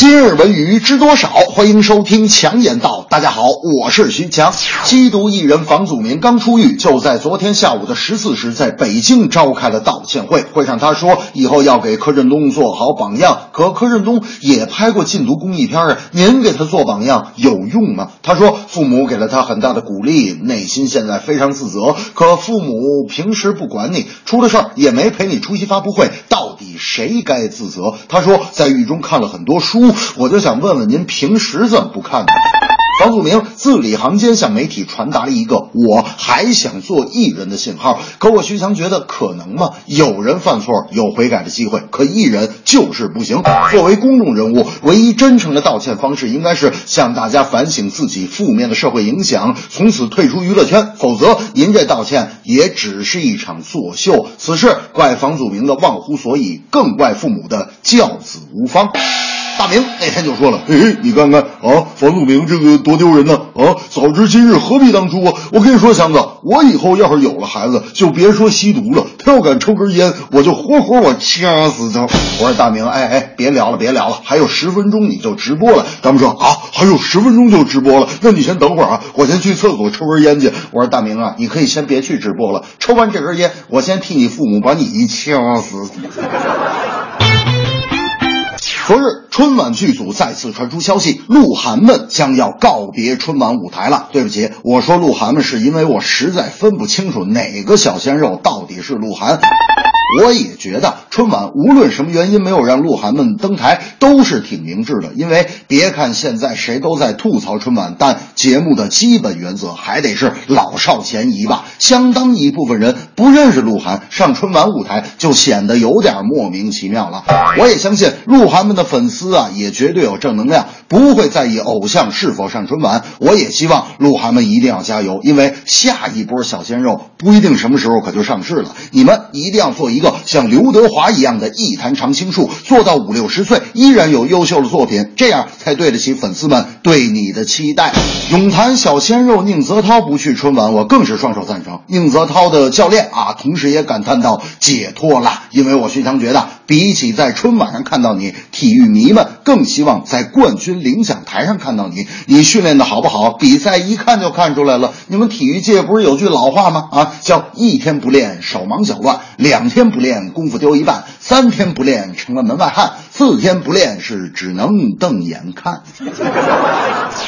今日文娱知多少？欢迎收听强言道。大家好，我是徐强。缉毒艺人房祖名刚出狱，就在昨天下午的十四时，在北京召开了道歉会。会上他说，以后要给柯震东做好榜样。可柯震东也拍过禁毒公益片啊，您给他做榜样有用吗？他说，父母给了他很大的鼓励，内心现在非常自责。可父母平时不管你，出了事儿也没陪你出席发布会，到底谁该自责？他说，在狱中看了很多书，我就想问问您，平时怎么不看呢？房祖名字里行间向媒体传达了一个“我还想做艺人”的信号，可我徐强觉得可能吗？有人犯错有悔改的机会，可艺人就是不行。作为公众人物，唯一真诚的道歉方式应该是向大家反省自己负面的社会影响，从此退出娱乐圈。否则，您这道歉也只是一场作秀。此事怪房祖名的忘乎所以，更怪父母的教子无方。大明那天就说了：“哎，你看看啊，房祖名这个多丢人呢！啊，早知今日何必当初啊！我跟你说，强子，我以后要是有了孩子，就别说吸毒了，他要敢抽根烟，我就活活我掐死他！”我说大明，哎哎，别聊了，别聊了，还有十分钟你就直播了。他们说啊，还有十分钟就直播了，那你先等会儿啊，我先去厕所抽根烟去。我说大明啊，你可以先别去直播了，抽完这根烟，我先替你父母把你掐死。昨日，春晚剧组再次传出消息，鹿晗们将要告别春晚舞台了。对不起，我说鹿晗们是因为我实在分不清楚哪个小鲜肉到底是鹿晗。我也觉得春晚无论什么原因没有让鹿晗们登台，都是挺明智的。因为别看现在谁都在吐槽春晚，但节目的基本原则还得是老少咸宜吧。相当一部分人不认识鹿晗，上春晚舞台就显得有点莫名其妙了。我也相信鹿晗们的粉丝啊，也绝对有正能量，不会在意偶像是否上春晚。我也希望鹿晗们一定要加油，因为下一波小鲜肉不一定什么时候可就上市了。你们一定要做一个像刘德华一样的艺坛常青树，做到五六十岁依然有优秀的作品，这样才对得起粉丝们对你的期待。泳坛小鲜肉宁泽涛不去春晚，我更是双手赞成。宁泽涛的教练啊，同时也感叹到解脱了，因为我徐强觉得，比起在春晚上看到你，体育迷们更希望在冠军领奖台上看到你。你训练的好不好？比赛一看就看出来了。你们体育界不是有句老话吗？啊，叫一天不练手忙脚乱，两天不练功夫丢一半，三天不练成了门外汉，四天不练是只能瞪眼看。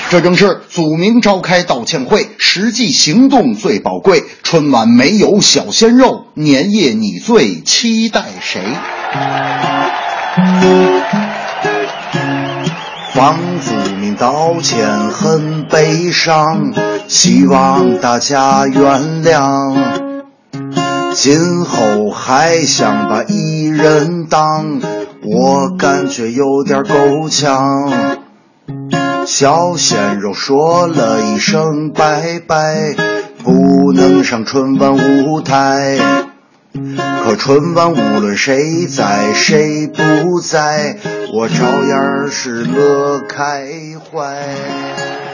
这正是祖名召开道歉会，实际行动最宝贵。春晚没有小鲜肉，年夜你最期待谁？房祖名道歉很悲伤，希望大家原谅。今后还想把艺人当，我感觉有点够呛。小鲜肉说了一声拜拜，不能上春晚舞台。可春晚无论谁在谁不在，我照样是乐开怀。